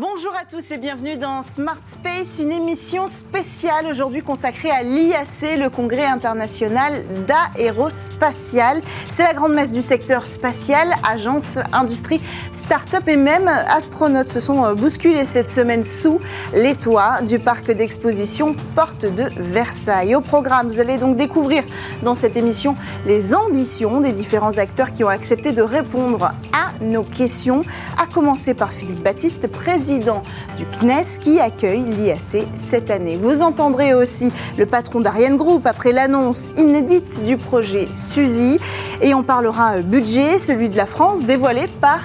Bonjour à tous et bienvenue dans Smart Space, une émission spéciale aujourd'hui consacrée à l'IAC, le congrès international d'aérospatial. C'est la grande messe du secteur spatial, agences, industrie, start-up et même astronautes se sont bousculés cette semaine sous les toits du parc d'exposition Porte de Versailles. Au programme, vous allez donc découvrir dans cette émission les ambitions des différents acteurs qui ont accepté de répondre à nos questions, à commencer par Philippe Baptiste, président du CNES qui accueille l'IAC cette année. Vous entendrez aussi le patron d'Ariane Group après l'annonce inédite du projet Suzy et on parlera budget, celui de la France dévoilé par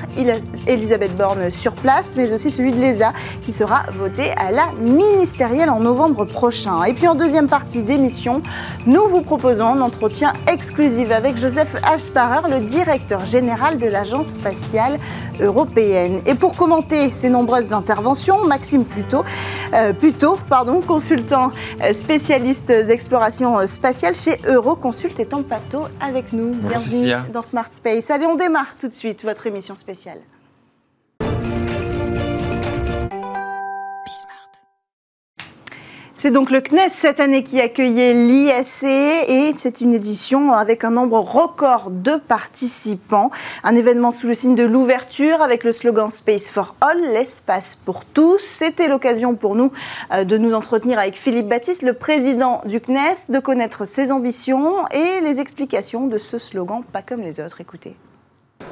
Elisabeth Borne sur place, mais aussi celui de l'ESA qui sera voté à la ministérielle en novembre prochain. Et puis en deuxième partie d'émission, nous vous proposons un entretien exclusif avec Joseph Aschparer, le directeur général de l'Agence spatiale européenne. Et pour commenter ces nombreuses interventions. Maxime Pluto, euh, pardon, consultant euh, spécialiste d'exploration spatiale chez Euroconsult, est en plateau avec nous. Bienvenue dans Smart Space. Allez, on démarre tout de suite votre émission spéciale. C'est donc le CNES cette année qui accueillait l'ISC et c'est une édition avec un nombre record de participants. Un événement sous le signe de l'ouverture avec le slogan Space for All, l'espace pour tous. C'était l'occasion pour nous euh, de nous entretenir avec Philippe Baptiste, le président du CNES, de connaître ses ambitions et les explications de ce slogan pas comme les autres. Écoutez.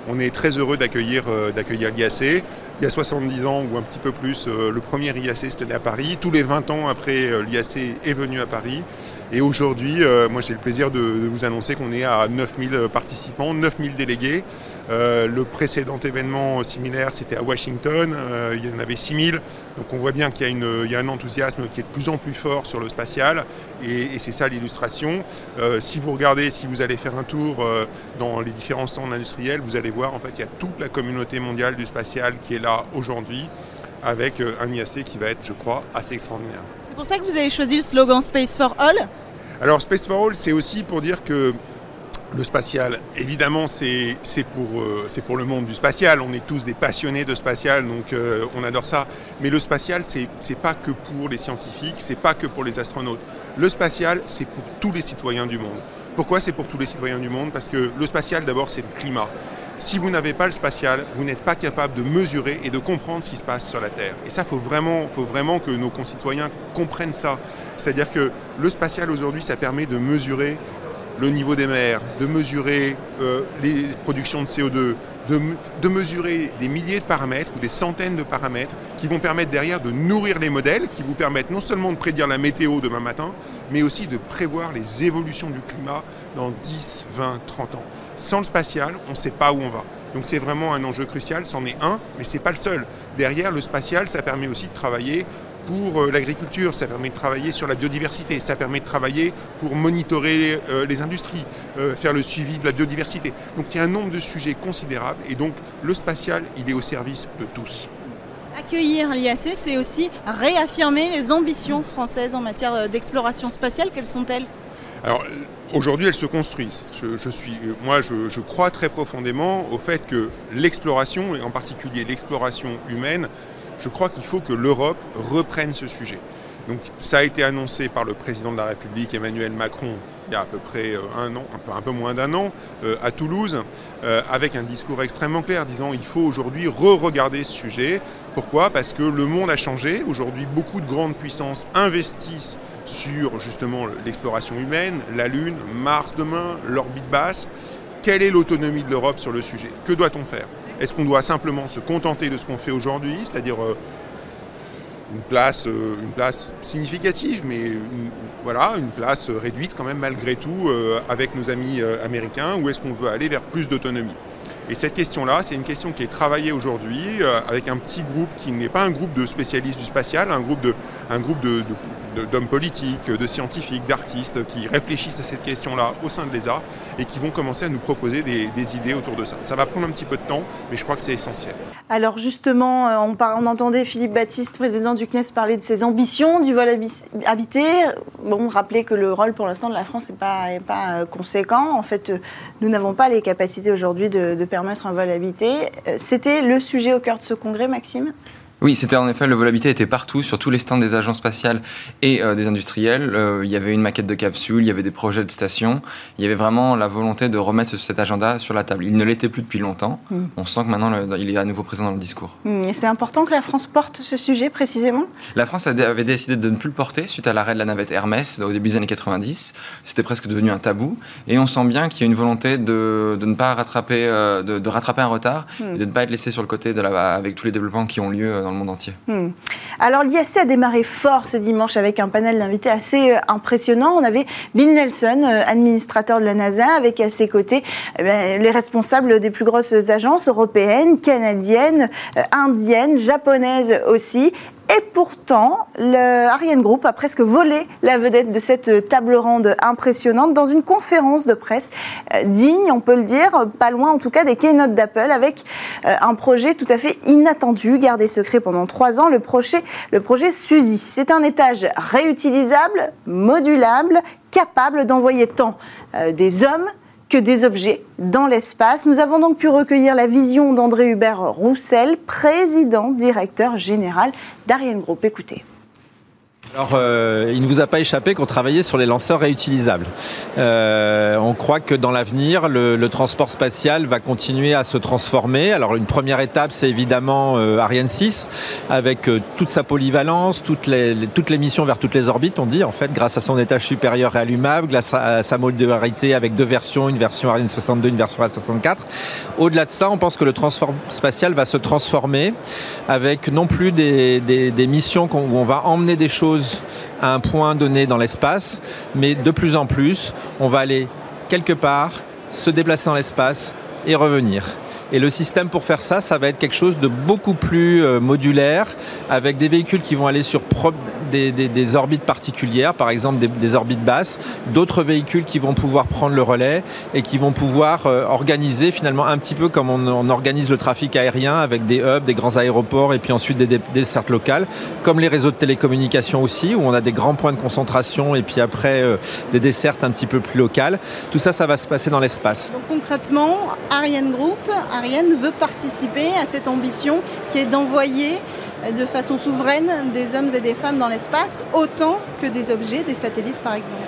On est très heureux d'accueillir euh, l'IAC. Il y a 70 ans ou un petit peu plus, euh, le premier IAC se tenait à Paris. Tous les 20 ans après, euh, l'IAC est venu à Paris. Et aujourd'hui, moi j'ai le plaisir de, vous annoncer qu'on est à 9000 participants, 9000 délégués. Euh, le précédent événement similaire, c'était à Washington. Euh, il y en avait 6000. Donc on voit bien qu'il y, a un enthousiasme qui est de plus en plus fort sur le spatial. Et, c'est ça l'illustration. Euh, si vous regardez, si vous allez faire un tour dans les différents stands industriels, vous allez voir, en fait, il y a toute la communauté mondiale du spatial qui est là aujourd'hui avec un IAC qui va être, je crois, assez extraordinaire. C'est pour ça que vous avez choisi le slogan Space for All? Alors Space for All, c'est aussi pour dire que le spatial, évidemment, c'est pour, euh, pour le monde du spatial. On est tous des passionnés de spatial, donc euh, on adore ça. Mais le spatial, c'est pas que pour les scientifiques, c'est pas que pour les astronautes. Le spatial, c'est pour tous les citoyens du monde. Pourquoi c'est pour tous les citoyens du monde? Parce que le spatial, d'abord, c'est le climat. Si vous n'avez pas le spatial, vous n'êtes pas capable de mesurer et de comprendre ce qui se passe sur la Terre. Et ça, faut vraiment, faut vraiment que nos concitoyens comprennent ça. C'est-à-dire que le spatial aujourd'hui, ça permet de mesurer le niveau des mers, de mesurer euh, les productions de CO2, de, mesurer des milliers de paramètres ou des centaines de paramètres qui vont permettre derrière de nourrir les modèles, qui vous permettent non seulement de prédire la météo demain matin, mais aussi de prévoir les évolutions du climat dans 10, 20, 30 ans. Sans le spatial, on ne sait pas où on va. Donc c'est vraiment un enjeu crucial, c'en est un, mais ce n'est pas le seul. Derrière, le spatial, ça permet aussi de travailler pour euh, l'agriculture, ça permet de travailler sur la biodiversité, ça permet de travailler pour monitorer euh, les industries, euh, faire le suivi de la biodiversité. Donc il y a un nombre de sujets considérables et donc le spatial, il est au service de tous. Accueillir l'IAC, c'est aussi réaffirmer les ambitions françaises en matière d'exploration spatiale. Quelles sont-elles? Alors, aujourd'hui, elles se construisent. Je, suis, moi, je, je, crois très profondément au fait que l'exploration, et en particulier l'exploration humaine, je crois qu'il faut que l'Europe reprenne ce sujet. Donc ça a été annoncé par le président de la République Emmanuel Macron il y a à peu près euh, un an, un peu, moins d'un an, euh, à Toulouse, euh, avec un discours extrêmement clair disant il faut aujourd'hui re-regarder ce sujet. Pourquoi? Parce que le monde a changé. Aujourd'hui, beaucoup de grandes puissances investissent sur justement l'exploration humaine, la Lune, Mars demain, l'orbite basse. Quelle est l'autonomie de l'Europe sur le sujet? Que doit-on faire? Est-ce qu'on doit simplement se contenter de ce qu'on fait aujourd'hui, c'est-à-dire euh, une place, euh, une place significative, mais une, voilà, une place réduite quand même malgré tout euh, avec nos amis américains, ou est-ce qu'on veut aller vers plus d'autonomie? Et cette question-là, c'est une question qui est travaillée aujourd'hui avec un petit groupe qui n'est pas un groupe de spécialistes du spatial, un groupe de, un groupe de, d'hommes politiques, de scientifiques, d'artistes qui réfléchissent à cette question-là au sein de l'ESA et qui vont commencer à nous proposer des, idées autour de ça. Ça va prendre un petit peu de temps, mais je crois que c'est essentiel. Alors justement, euh, on, entendait Philippe Baptiste, président du CNES, parler de ses ambitions du vol habité. Bon, rappelez que le rôle pour l'instant de la France n'est pas, euh, conséquent. En fait, euh, nous n'avons pas les capacités aujourd'hui de permettre un vol habité. C'était le sujet au cœur de ce congrès, Maxime? Oui, c'était en effet, le vol habité était partout, sur tous les stands des agences spatiales et euh, des industriels. Euh, il y avait une maquette de capsule, il y avait des projets de station. Il y avait vraiment la volonté de remettre cet agenda sur la table. Il ne l'était plus depuis longtemps. Mm. On sent que maintenant, il est à nouveau présent dans le discours. Mm. Et c'est important que la France porte ce sujet précisément? La France avait décidé de ne plus le porter suite à l'arrêt de la navette Hermès au début des années 90. C'était presque devenu un tabou. Et on sent bien qu'il y a une volonté de, de ne pas rattraper, euh, de, rattraper un retard, mm. de ne pas être laissé sur le côté de la, avec tous les développements qui ont lieu entier. Hmm. Alors l'IAC a démarré fort ce dimanche avec un panel d'invités assez euh, impressionnant. On avait Bill Nelson, euh, administrateur de la NASA, avec à ses côtés eh les responsables des plus grosses agences européennes, canadiennes, euh, indiennes, japonaises aussi, et pourtant, le Ariane Group a presque volé la vedette de cette table ronde impressionnante dans une conférence de presse euh, digne, on peut le dire, pas loin en tout cas des keynotes d'Apple, avec euh, un projet tout à fait inattendu, gardé secret pendant trois ans, le projet, le projet Suzy. C'est un étage réutilisable, modulable, capable d'envoyer tant euh, des hommes que des objets dans l'espace. Nous avons donc pu recueillir la vision d'André Hubert Roussel, président directeur général d'Ariane Group. Écoutez. Alors, euh, il ne vous a pas échappé qu'on travaillait sur les lanceurs réutilisables. Euh, on croit que dans l'avenir, le, transport spatial va continuer à se transformer. Alors, une première étape, c'est évidemment euh, Ariane 6, avec toute sa polyvalence, toutes les, toutes les missions vers toutes les orbites, on dit, en fait, grâce à son étage supérieur réallumable, grâce à, sa modularité avec deux versions, une version Ariane 62, une version A64. Au-delà de ça, on pense que le transport spatial va se transformer avec non plus des, des missions où on va emmener des choses à un point donné dans l'espace, mais de plus en plus, on va aller quelque part, se déplacer dans l'espace et revenir. Et le système pour faire ça, ça va être quelque chose de beaucoup plus euh, modulaire, avec des véhicules qui vont aller sur des, orbites particulières, par exemple des, orbites basses, d'autres véhicules qui vont pouvoir prendre le relais et qui vont pouvoir euh, organiser finalement un petit peu comme on, organise le trafic aérien avec des hubs, des grands aéroports et puis ensuite des, dessertes locales, comme les réseaux de télécommunications aussi, où on a des grands points de concentration et puis après euh, des dessertes un petit peu plus locales. Tout ça, ça va se passer dans l'espace. Concrètement, Ariane Group, Ariane veut participer à cette ambition qui est d'envoyer de façon souveraine des hommes et des femmes dans l'espace, autant que des objets, des satellites par exemple.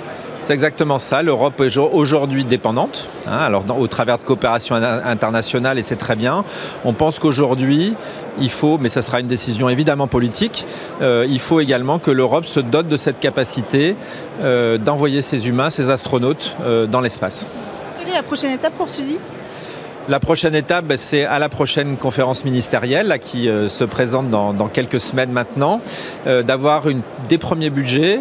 C'est exactement ça. L'Europe est aujourd'hui dépendante, hein, alors au travers de coopération internationale, et c'est très bien. On pense qu'aujourd'hui, il faut, mais ça sera une décision évidemment politique, euh, il faut également que l'Europe se dote de cette capacité euh, d'envoyer ses humains, ses astronautes euh, dans l'espace. Quelle est la prochaine étape pour Suzy? La prochaine étape, ben, c'est à la prochaine conférence ministérielle qui euh, se présente dans, quelques semaines maintenant, euh, d'avoir des premiers budgets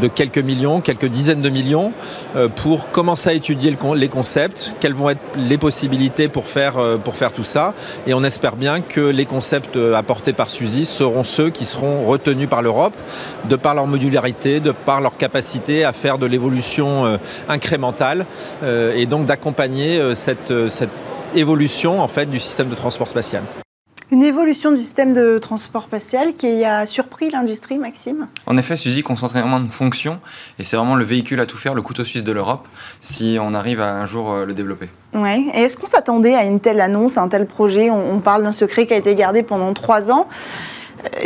de quelques millions, quelques dizaines de millions, euh, pour commencer à étudier les concepts, quelles vont être les possibilités pour faire, euh, pour faire tout ça. Et on espère bien que les concepts euh, apportés par Suzy seront ceux qui seront retenus par l'Europe, de par leur modularité, de par leur capacité à faire de l'évolution incrémentale, et donc d'accompagner cette, cette évolution en fait, du système de transport spatial. Une évolution du système de transport spatial qui a surpris l'industrie, Maxime En effet, Suzy concentre énormément de fonctions et c'est vraiment le véhicule à tout faire, le couteau suisse de l'Europe, si on arrive à un jour euh, le développer. Ouais. Et est-ce qu'on s'attendait à une telle annonce, à un tel projet? On parle d'un secret qui a été gardé pendant trois ans.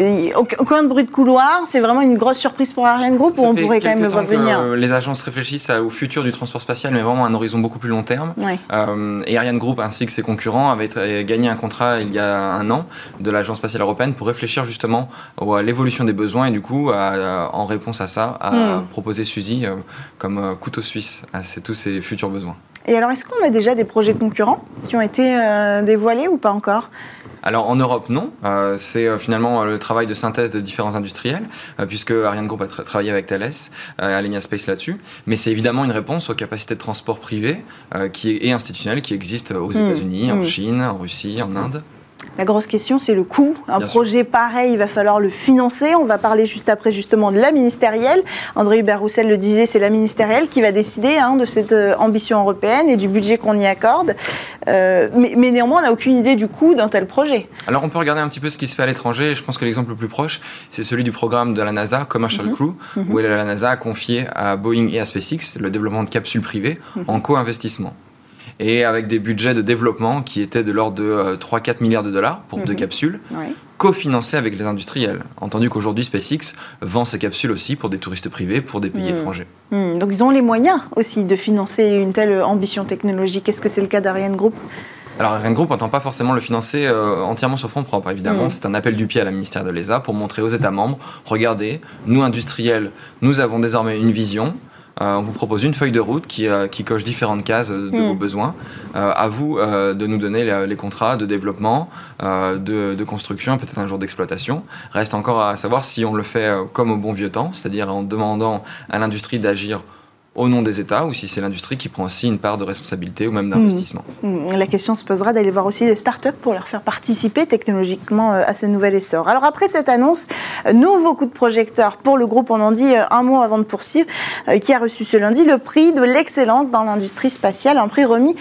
Euh, aucun bruit de couloir, c'est vraiment une grosse surprise pour Ariane Group ou on pourrait quand même le voir venir Les agences réfléchissent au futur du transport spatial, mais vraiment à un horizon beaucoup plus long terme. Euh, et Ariane Group ainsi que ses concurrents avaient gagné un contrat il y a un an de l'Agence spatiale européenne pour réfléchir justement à l'évolution des besoins et du coup, en réponse à ça, à hmm. proposer Suzy euh, comme couteau suisse à tous ces futurs besoins. Et alors, est-ce qu'on a déjà des projets concurrents qui ont été dévoilés ou pas encore? Alors en Europe, non. Euh, c'est euh, finalement euh, le travail de synthèse de différents industriels, puisque Ariane Group a travaillé avec Thales, Alenia Space là-dessus. Mais c'est évidemment une réponse aux capacités de transport privées qui est, et institutionnelles qui existent aux mmh. États-Unis, en mmh. Chine, en Russie, en Inde. La grosse question, c'est le coût. Un projet pareil, il va falloir le financer. On va parler juste après justement de la ministérielle. André Hubert Roussel le disait, c'est la ministérielle qui va décider hein, de cette euh, ambition européenne et du budget qu'on y accorde. Euh, mais, néanmoins, on n'a aucune idée du coût d'un tel projet. Alors on peut regarder un petit peu ce qui se fait à l'étranger. Je pense que l'exemple le plus proche, c'est celui du programme de la NASA, Commercial mhm. Crew, mhm. où la NASA a confié à Boeing et à SpaceX le développement de capsules privées mhm. en co-investissement. Et avec des budgets de développement qui étaient de l'ordre de 3-4 milliards de dollars pour deux mhm. capsules. cofinancés avec les industriels. Entendu qu'aujourd'hui, SpaceX vend ses capsules aussi pour des touristes privés, pour des pays mhm. étrangers. Mhm. Donc ils ont les moyens aussi de financer une telle ambition technologique. Est-ce que c'est le cas d'Ariane Group? Alors Ariane Group n'entend pas forcément le financer euh, entièrement sur fonds propres, évidemment. C'est un appel du pied à la ministère de l'ESA pour montrer aux États membres, regardez, nous industriels, nous avons désormais une vision, euh, on vous propose une feuille de route qui, euh, coche différentes cases de hmm. vos besoins. Euh, à vous de nous donner les, contrats de développement, de, de, construction, peut-être un jour d'exploitation. Reste encore à savoir si on le fait comme au bon vieux temps, c'est-à-dire en demandant à l'industrie d'agir au nom des États ou si c'est l'industrie qui prend aussi une part de responsabilité ou même d'investissement. Mmh. Mmh. La question se posera d'aller voir aussi des startups pour leur faire participer technologiquement euh, à ce nouvel essor. Alors après cette annonce, euh, nouveau coup de projecteur pour le groupe, on en dit euh, un mot avant de poursuivre, qui a reçu ce lundi le prix de l'excellence dans l'industrie spatiale, un prix remis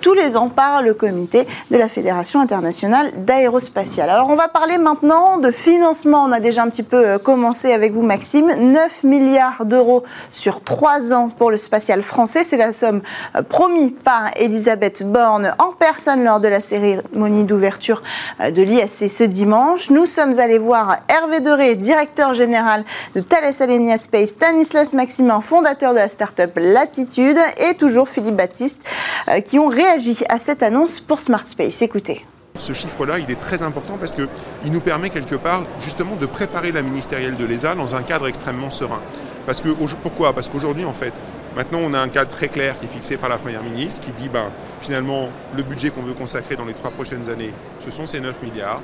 tous les ans par le comité de la Fédération internationale d'aérospatiale. Alors on va parler maintenant de financement. On a déjà un petit peu commencé avec vous Maxime. 9 milliards d'euros sur 3 ans pour le spatial français. C'est la somme euh, promise par Elisabeth Borne en personne lors de la cérémonie d'ouverture euh, de l'ISC ce dimanche. Nous sommes allés voir Hervé Deré, directeur général de Thales Alenia Space, Stanislas Maximin, fondateur de la start-up Latitude, et toujours Philippe Baptiste, euh, qui ont réagi à cette annonce pour Smart Space. Écoutez. Ce chiffre-là, il est très important parce qu'il nous permet quelque part justement de préparer la ministérielle de l'ESA dans un cadre extrêmement serein. Parce que, pourquoi? Parce qu'aujourd'hui, en fait, maintenant, on a un cadre très clair qui est fixé par la Première ministre qui dit, ben, finalement, le budget qu'on veut consacrer dans les trois prochaines années, ce sont ces 9 milliards.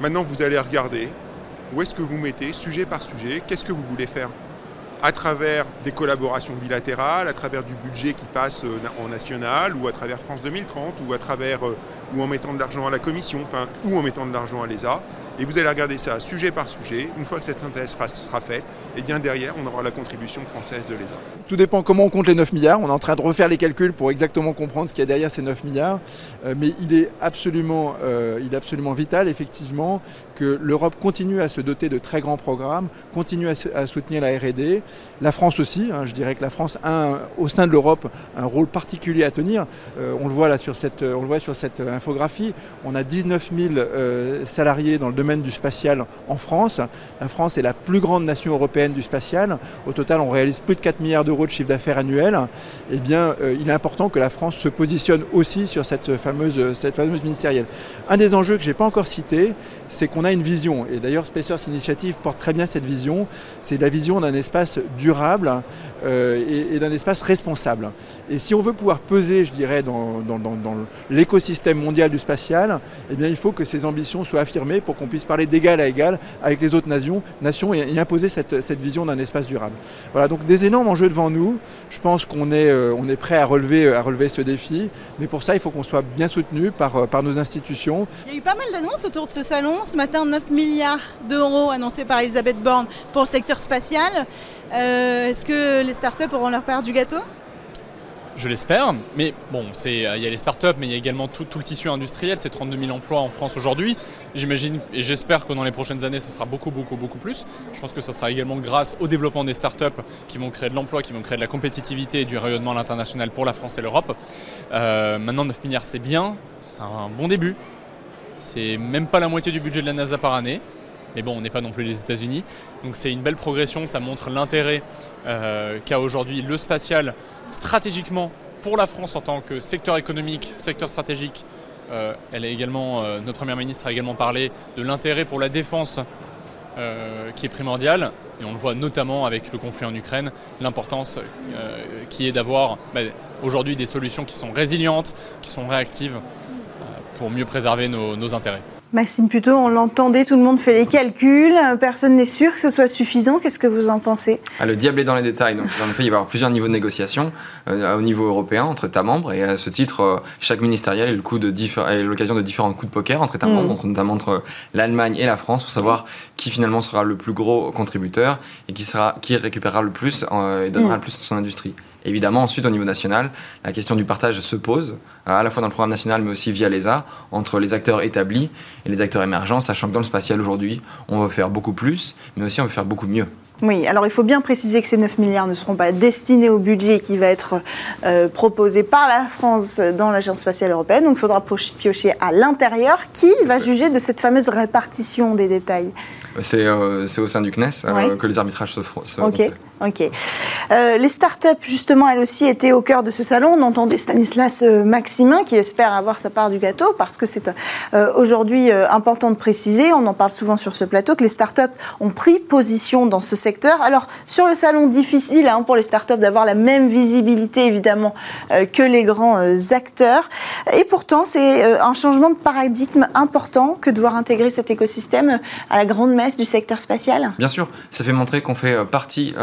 Maintenant, vous allez regarder où est-ce que vous mettez, sujet par sujet, qu'est-ce que vous voulez faire à travers des collaborations bilatérales, à travers du budget qui passe euh, en national, ou à travers France 2030, ou à travers, euh, en mettant de l'argent à la Commission, ou en mettant de l'argent à l'ESA. Et vous allez regarder ça sujet par sujet. Une fois que cette synthèse sera faite, et eh bien derrière, on aura la contribution française de l'ESA. Tout dépend comment on compte les 9 milliards. On est en train de refaire les calculs pour exactement comprendre ce qu'il y a derrière ces 9 milliards. Euh, mais il est, absolument, euh, il est absolument vital, effectivement, que l'Europe continue à se doter de très grands programmes, continue à, soutenir la RD. La France aussi. Hein. je dirais que la France a, au sein de l'Europe, un rôle particulier à tenir. Euh, on, le voit là sur cette, on le voit sur cette infographie. On a 19 000 salariés dans le domaine du spatial en France. La France est la plus grande nation européenne du spatial. Au total, on réalise plus de 4 milliards d'euros de chiffre d'affaires annuel. Eh bien, euh, il est important que la France se positionne aussi sur cette fameuse, cette fameuse ministérielle. Un des enjeux que je n'ai pas encore cité, c'est qu'on a une vision. Et d'ailleurs, Spacers Initiative porte très bien cette vision. C'est la vision d'un espace durable euh, et, d'un espace responsable. Et si on veut pouvoir peser, je dirais, dans, l'écosystème mondial du spatial, eh bien, il faut que ces ambitions soient affirmées pour qu'on puisse parler d'égal à égal avec les autres nations, nations et, imposer cette, vision d'un espace durable. Voilà, donc des énormes enjeux devant nous. Je pense qu'on est, euh, on est prêt à relever, à relever ce défi. Mais pour ça, il faut qu'on soit bien soutenu par, euh, par nos institutions. Il y a eu pas mal d'annonces autour de ce salon. Ce matin, 9 milliards d'euros annoncés par Elisabeth Borne pour le secteur spatial. Euh, est-ce que les startups auront leur part du gâteau? Je l'espère, mais bon, il y a les startups, mais il y a également tout, le tissu industriel, c'est 32 000 emplois en France aujourd'hui. J'imagine et j'espère que dans les prochaines années, ce sera beaucoup, beaucoup, beaucoup plus. Je pense que ça sera également grâce au développement des startups qui vont créer de l'emploi, qui vont créer de la compétitivité et du rayonnement à l'international pour la France et l'Europe. Euh, maintenant, 9 milliards, c'est bien, c'est un bon début. C'est même pas la moitié du budget de la NASA par année. Mais bon, on n'est pas non plus les États-Unis. Donc c'est une belle progression, ça montre l'intérêt euh, qu'a aujourd'hui le spatial stratégiquement pour la France en tant que secteur économique, secteur stratégique. Euh, elle est également, euh, notre Première ministre a également parlé de l'intérêt pour la défense qui est primordial. Et on le voit notamment avec le conflit en Ukraine, l'importance qui est d'avoir bah, aujourd'hui des solutions qui sont résilientes, qui sont réactives pour mieux préserver nos intérêts. Maxime Puto, on l'entendait, tout le monde fait les calculs, personne n'est sûr que ce soit suffisant. Qu'est-ce que vous en pensez? Ah, Le diable est dans les détails. Donc, en effet, il va y avoir plusieurs niveaux de négociation euh, au niveau européen entre États membres. Et à ce titre, euh, chaque ministériel est l'occasion de différents coups de poker entre États membres, mm. notamment entre l'Allemagne et la France, pour savoir qui finalement sera le plus gros contributeur et qui, sera, qui récupérera le plus euh, et donnera mm. le plus à son industrie. Évidemment, ensuite, au niveau national, la question du partage se pose, à la fois dans le programme national, mais aussi via l'ESA, entre les acteurs établis et les acteurs émergents, sachant que dans le spatial aujourd'hui, on veut faire beaucoup plus, mais aussi on veut faire beaucoup mieux. Oui, alors il faut bien préciser que ces 9 milliards ne seront pas destinés au budget qui va être euh, proposé par la France dans l'Agence spatiale européenne. Donc il faudra piocher à l'intérieur. Qui va juger de cette fameuse répartition des détails? C'est au sein du CNES que les arbitrages se feront. Ok. Ok. Euh, les startups, justement, elles aussi étaient au cœur de ce salon. On entendait Stanislas euh, Maximin qui espère avoir sa part du gâteau parce que c'est euh, aujourd'hui important de préciser, on en parle souvent sur ce plateau, que les startups ont pris position dans ce secteur. Alors, sur le salon, difficile hein, pour les startups d'avoir la même visibilité, évidemment, que les grands acteurs. Et pourtant, c'est un changement de paradigme important que de voir intégrer cet écosystème à la grande messe du secteur spatial. Bien sûr, ça fait montrer qu'on fait partie.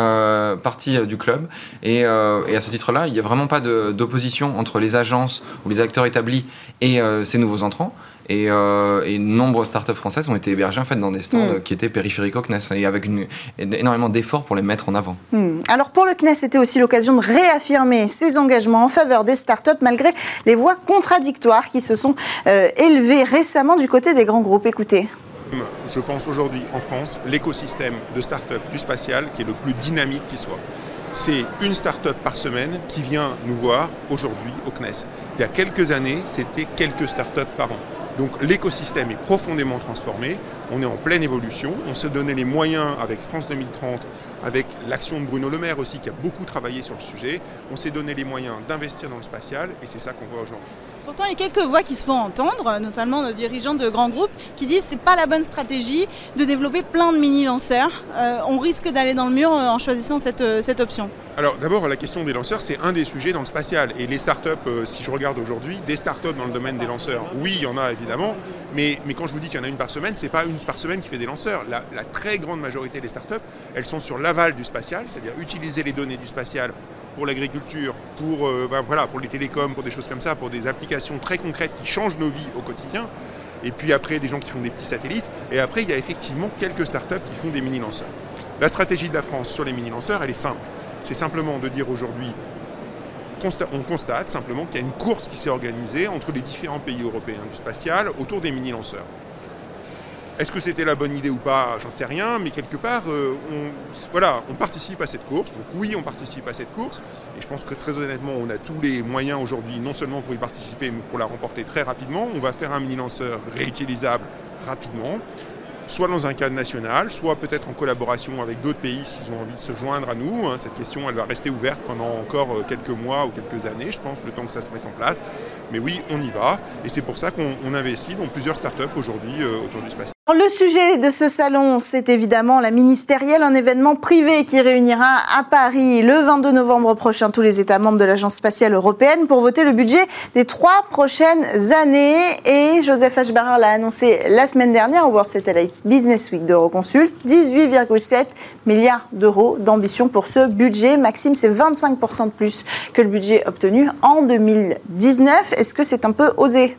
Partie euh, du club. Euh, et, à ce titre-là, il n'y a vraiment pas d'opposition entre les agences ou les acteurs établis et ces nouveaux entrants. Et, et, nombreuses startups françaises ont été hébergées en fait, dans des stands hmm. qui étaient périphériques au CNES et avec une, énormément d'efforts pour les mettre en avant. Hmm. Alors pour le CNES, c'était aussi l'occasion de réaffirmer ses engagements en faveur des startups malgré les voix contradictoires qui se sont élevées récemment du côté des grands groupes. Écoutez je pense aujourd'hui en France, l'écosystème de start-up du spatial qui est le plus dynamique qui soit. C'est une start-up par semaine qui vient nous voir aujourd'hui au CNES. Il y a quelques années, c'était quelques start-up par an. Donc l'écosystème est profondément transformé, on est en pleine évolution, on s'est donné les moyens avec France 2030, avec l'action de Bruno Le Maire aussi qui a beaucoup travaillé sur le sujet, on s'est donné les moyens d'investir dans le spatial et c'est ça qu'on voit aujourd'hui. Pourtant, il y a quelques voix qui se font entendre, notamment nos dirigeants de grands groupes, qui disent que ce n'est pas la bonne stratégie de développer plein de mini-lanceurs. Euh, on risque d'aller dans le mur euh, en choisissant cette, euh, cette option. Alors d'abord, la question des lanceurs, c'est un des sujets dans le spatial. Et les startups, si je regarde aujourd'hui, des startups dans le domaine des lanceurs, oui, il y en a évidemment, mais, quand je vous dis qu'il y en a une par semaine, ce n'est pas une par semaine qui fait des lanceurs. La, la très grande majorité des startups, elles sont sur l'aval du spatial, c'est-à-dire utiliser les données du spatial pour l'agriculture, pour, euh, voilà, pour les télécoms, pour des choses comme ça, pour des applications très concrètes qui changent nos vies au quotidien. Et puis après, des gens qui font des petits satellites. Et après, il y a effectivement quelques startups qui font des mini-lanceurs. La stratégie de la France sur les mini-lanceurs, elle est simple. C'est simplement de dire aujourd'hui, on constate simplement qu'il y a une course qui s'est organisée entre les différents pays européens du spatial autour des mini-lanceurs. Est-ce que c'était la bonne idée ou pas J'en sais rien, mais quelque part, euh, on, voilà, on participe à cette course. Donc oui, on participe à cette course. Et je pense que très honnêtement, on a tous les moyens aujourd'hui, non seulement pour y participer, mais pour la remporter très rapidement. On va faire un mini-lanceur réutilisable rapidement soit dans un cadre national, soit peut-être en collaboration avec d'autres pays s'ils ont envie de se joindre à nous. Hein. Cette question, elle va rester ouverte pendant encore euh, quelques mois ou quelques années, je pense, le temps que ça se mette en place. Mais oui, on y va. Et c'est pour ça qu'on investit dans plusieurs startups aujourd'hui euh, autour du spatial. Le sujet de ce salon, c'est évidemment la ministérielle, un événement privé qui réunira à Paris le 22 novembre prochain tous les États membres de l'Agence spatiale européenne pour voter le budget des trois prochaines années. Et Joseph Ashbarer l'a annoncé la semaine dernière au World Satellite Business Week d'Euroconsult, 18,7 milliards d'euros d'ambition pour ce budget. Maxime, c'est 25% de plus que le budget obtenu en 2019. Est-ce que c'est un peu osé?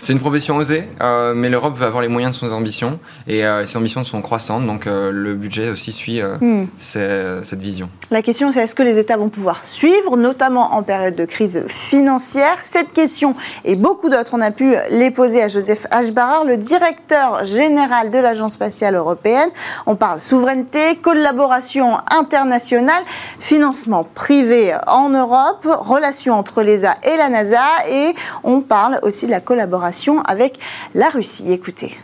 C'est une profession osée, euh, mais l'Europe va avoir les moyens de son ambition et euh, ses ambitions sont croissantes, donc euh, le budget aussi suit hmm. cette vision. La question, c'est est-ce que les États vont pouvoir suivre, notamment en période de crise financière? Cette question et beaucoup d'autres, on a pu les poser à Joseph Ashbarer, le directeur général de l'Agence spatiale européenne. On parle souveraineté, collaboration internationale, financement privé en Europe, relations entre l'ESA et la NASA, et on parle aussi de la collaboration avec la Russie. Écoutez.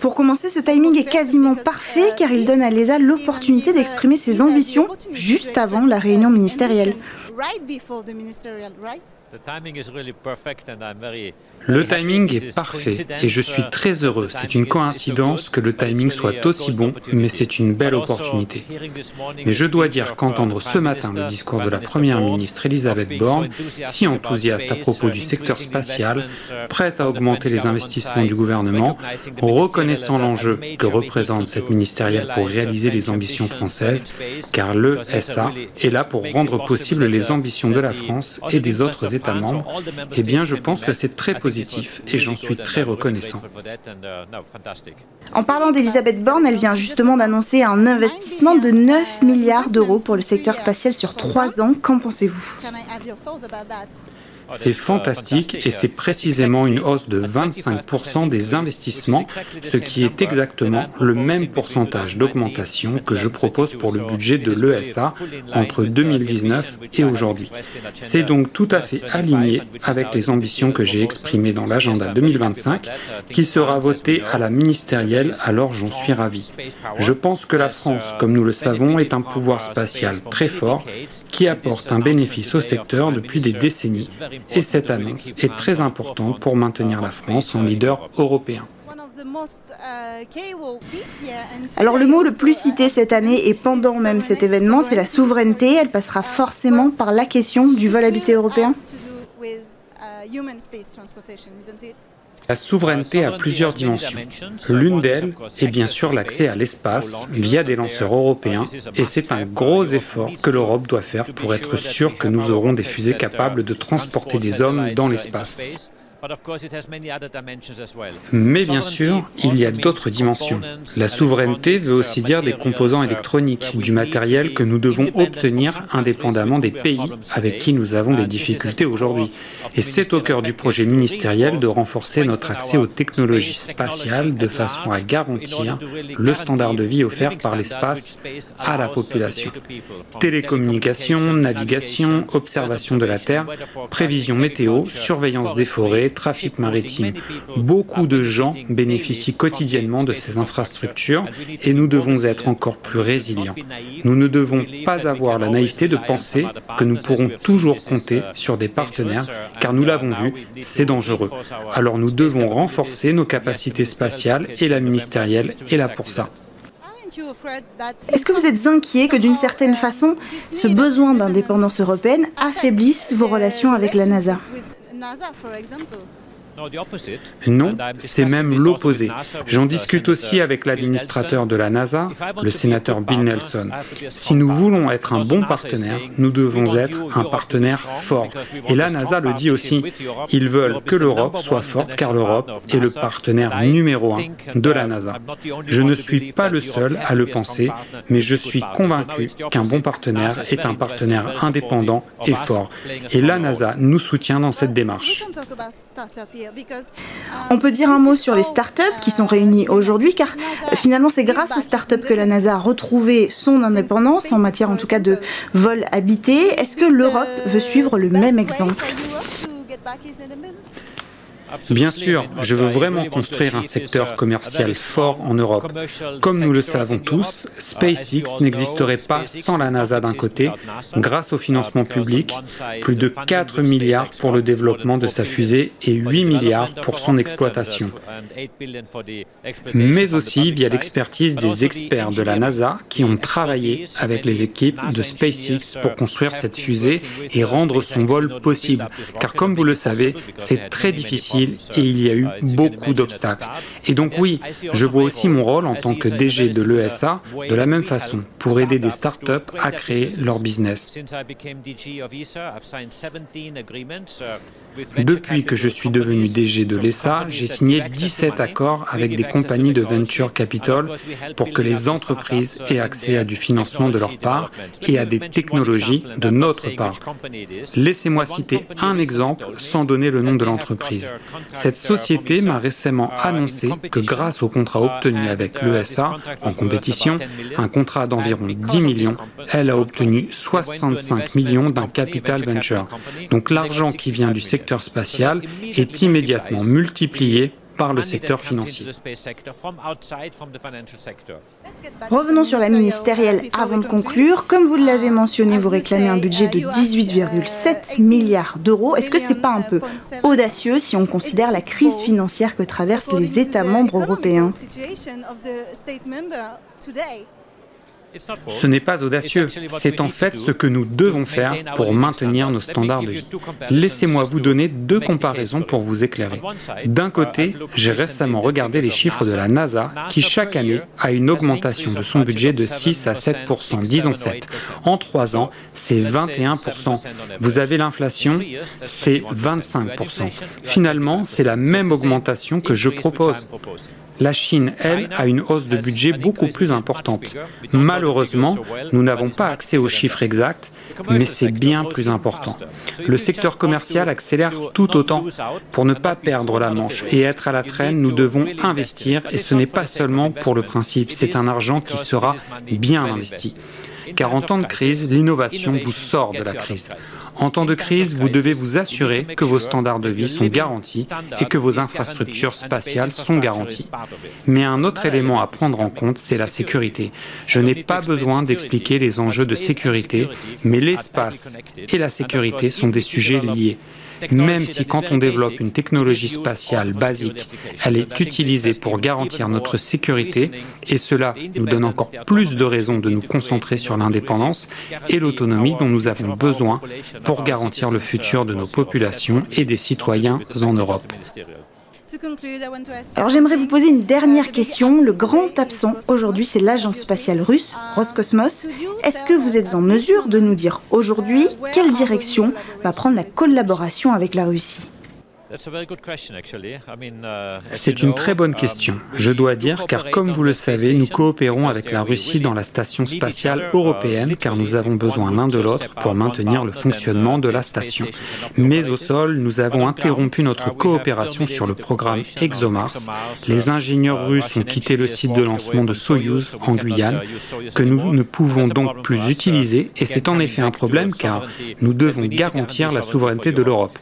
Pour commencer, ce timing est quasiment parfait car il donne à l'ESA l'opportunité d'exprimer ses ambitions juste avant la réunion ministérielle. Le timing est parfait et je suis très heureux. C'est une coïncidence que le timing soit aussi bon, mais c'est une belle opportunité. Mais je dois dire qu'entendre ce matin le discours de la Première ministre Elisabeth Borne, si enthousiaste à propos du secteur spatial, prête à augmenter les investissements du gouvernement, reconnaissant l'enjeu que représente cette ministérielle pour réaliser les ambitions françaises, car le SA est là pour rendre possible les ambitions de la France et des autres États membres, eh bien je pense que c'est très positif et j'en suis très reconnaissant. En parlant d'Elisabeth Borne, elle vient justement d'annoncer un investissement de 9 milliards d'euros pour le secteur spatial sur 3 ans. Qu'en pensez-vous? C'est fantastique et c'est précisément une hausse de 25% des investissements, ce qui est exactement le même pourcentage d'augmentation que je propose pour le budget de l'ESA entre 2019 et aujourd'hui. C'est donc tout à fait aligné avec les ambitions que j'ai exprimées dans l'agenda 2025 qui sera voté à la ministérielle, alors j'en suis ravi. Je pense que la France, comme nous le savons, est un pouvoir spatial très fort qui apporte un bénéfice au secteur depuis des décennies et cette annonce est très importante pour maintenir la France en leader européen. Alors le mot le plus cité cette année et pendant même cet événement, c'est la souveraineté. Elle passera forcément par la question du vol habité européen. La souveraineté a plusieurs dimensions. L'une d'elles est bien sûr l'accès à l'espace via des lanceurs européens et c'est un gros effort que l'Europe doit faire pour être sûre que nous aurons des fusées capables de transporter des hommes dans l'espace. Mais bien sûr, il y a d'autres dimensions. La souveraineté veut aussi dire des composants électroniques, du matériel que nous devons obtenir indépendamment des pays avec qui nous avons des difficultés aujourd'hui. Et c'est au cœur du projet ministériel de renforcer notre accès aux technologies spatiales de façon à garantir le standard de vie offert par l'espace à la population. Télécommunications, navigation, observation de la Terre, prévision météo, surveillance des forêts, trafic maritime. Beaucoup de gens bénéficient quotidiennement de ces infrastructures et nous devons être encore plus résilients. Nous ne devons pas avoir la naïveté de penser que nous pourrons toujours compter sur des partenaires, car nous l'avons vu, c'est dangereux. Alors nous devons renforcer nos capacités spatiales et la ministérielle est là pour ça. Est-ce que vous êtes inquiet que d'une certaine façon, ce besoin d'indépendance européenne affaiblisse vos relations avec la NASA? NASA, for example. Non, c'est même l'opposé. J'en discute aussi avec l'administrateur de la NASA, le sénateur Bill Nelson. Si nous voulons être un bon partenaire, nous devons être un partenaire fort. Et la NASA le dit aussi. Ils veulent que l'Europe soit forte car l'Europe est le partenaire numéro un de la NASA. Je ne suis pas le seul à le penser, mais je suis convaincu qu'un bon partenaire est un partenaire indépendant et fort. Et la NASA nous soutient dans cette démarche. On peut dire un mot sur les startups qui sont réunies aujourd'hui, car finalement c'est grâce aux startups que la NASA a retrouvé son indépendance, en matière en tout cas de vol habité. Est-ce que l'Europe veut suivre le même exemple Bien sûr, je veux vraiment construire un secteur commercial fort en Europe. Comme nous le savons tous, SpaceX n'existerait pas sans la NASA d'un côté, grâce au financement public, plus de 4 milliards pour le développement de sa fusée et 8 milliards pour son exploitation. Mais aussi via l'expertise des experts de la NASA qui ont travaillé avec les équipes de SpaceX pour construire cette fusée et rendre son vol possible. Car comme vous le savez, c'est très difficile et il y a eu beaucoup d'obstacles. Et donc oui, je vois aussi mon rôle en tant que DG de l'ESA de la même façon, pour aider des startups à créer leur business. Depuis que je suis devenu DG de l'ESA, j'ai signé 17 accords avec des compagnies de venture capital pour que les entreprises aient accès à du financement de leur part et à des technologies de notre part. Laissez-moi citer un exemple sans donner le nom de l'entreprise. Cette société m'a récemment annoncé que grâce au contrat obtenu avec l'ESA en compétition, un contrat d'environ 10 millions, elle a obtenu 65 millions d'un capital venture. Donc l'argent qui vient du secteur spatial est immédiatement multiplié par le secteur financier. Revenons sur la ministérielle avant de conclure. Comme vous l'avez mentionné, vous réclamez un budget de 18,7 milliards d'euros. Est-ce que ce n'est pas un peu audacieux si on considère la crise financière que traversent les États membres européens? Ce n'est pas audacieux, c'est en fait ce que nous devons faire pour maintenir nos standards de vie. Laissez-moi vous donner deux comparaisons pour vous éclairer. D'un côté, j'ai récemment regardé les chiffres de la NASA qui chaque année a une augmentation de son budget de 6 à 7% disons 7. En trois ans, c'est 21% Vous avez l'inflation, c'est 25% Finalement, c'est la même augmentation que je propose. La Chine, elle, a une hausse de budget beaucoup plus importante. Malheureusement, nous n'avons pas accès aux chiffres exacts, mais c'est bien plus important. Le secteur commercial accélère tout autant. Pour ne pas perdre la manche et être à la traîne, nous devons investir et ce n'est pas seulement pour le principe, c'est un argent qui sera bien investi. Car en temps de crise, l'innovation vous sort de la crise. En temps de crise, vous devez vous assurer que vos standards de vie sont garantis et que vos infrastructures spatiales sont garanties. Mais un autre élément à prendre en compte, c'est la sécurité. Je n'ai pas besoin d'expliquer les enjeux de sécurité, mais l'espace et la sécurité sont des sujets liés même si quand on développe une technologie spatiale basique, elle est utilisée pour garantir notre sécurité, et cela nous donne encore plus de raisons de nous concentrer sur l'indépendance et l'autonomie dont nous avons besoin pour garantir le futur de nos populations et des citoyens en Europe. Alors j'aimerais vous poser une dernière question. Le grand absent aujourd'hui, c'est l'agence spatiale russe, Roscosmos. Est-ce que vous êtes en mesure de nous dire aujourd'hui quelle direction va prendre la collaboration avec la Russie? Uh, C'est une très bonne um, question. Je dois dire, car comme vous le savez, nous coopérons avec la Russie dans la station spatiale uh, européenne, car nous avons besoin l'un de l'autre pour maintenir le fonctionnement de la station. Mais au sol, nous avons interrompu notre uh, coopération sur le programme ExoMars. Les ingénieurs russes ont quitté le site de lancement de Soyuz en Guyane, que nous ne pouvons donc plus utiliser, et c'est en effet un problème car nous devons garantir la souveraineté de l'Europe.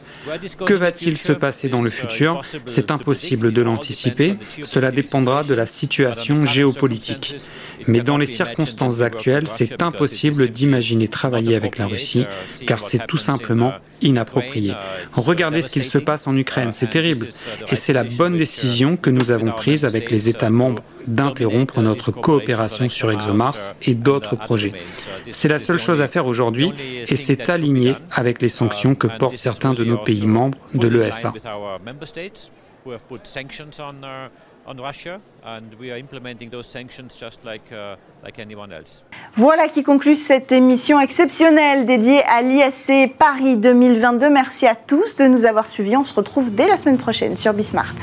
Que va-t-il se passer dans le futur C'est impossible de l'anticiper. Cela dépendra de la situation géopolitique. Mais dans les circonstances actuelles, c'est impossible d'imaginer travailler avec la Russie, car c'est tout simplement inapproprié. Regardez ce qu'il se passe en Ukraine, c'est terrible. Et c'est la bonne décision que nous avons prise avec les États membres d'interrompre notre coopération sur ExoMars et d'autres projets. C'est la seule chose à faire aujourd'hui et c'est aligné avec les sanctions que portent certains de nos pays membres de l'ESA. Voilà qui conclut cette émission exceptionnelle dédiée à l'ISC Paris 2022. Merci à tous de nous avoir suivis. On se retrouve dès la semaine prochaine sur Bismart.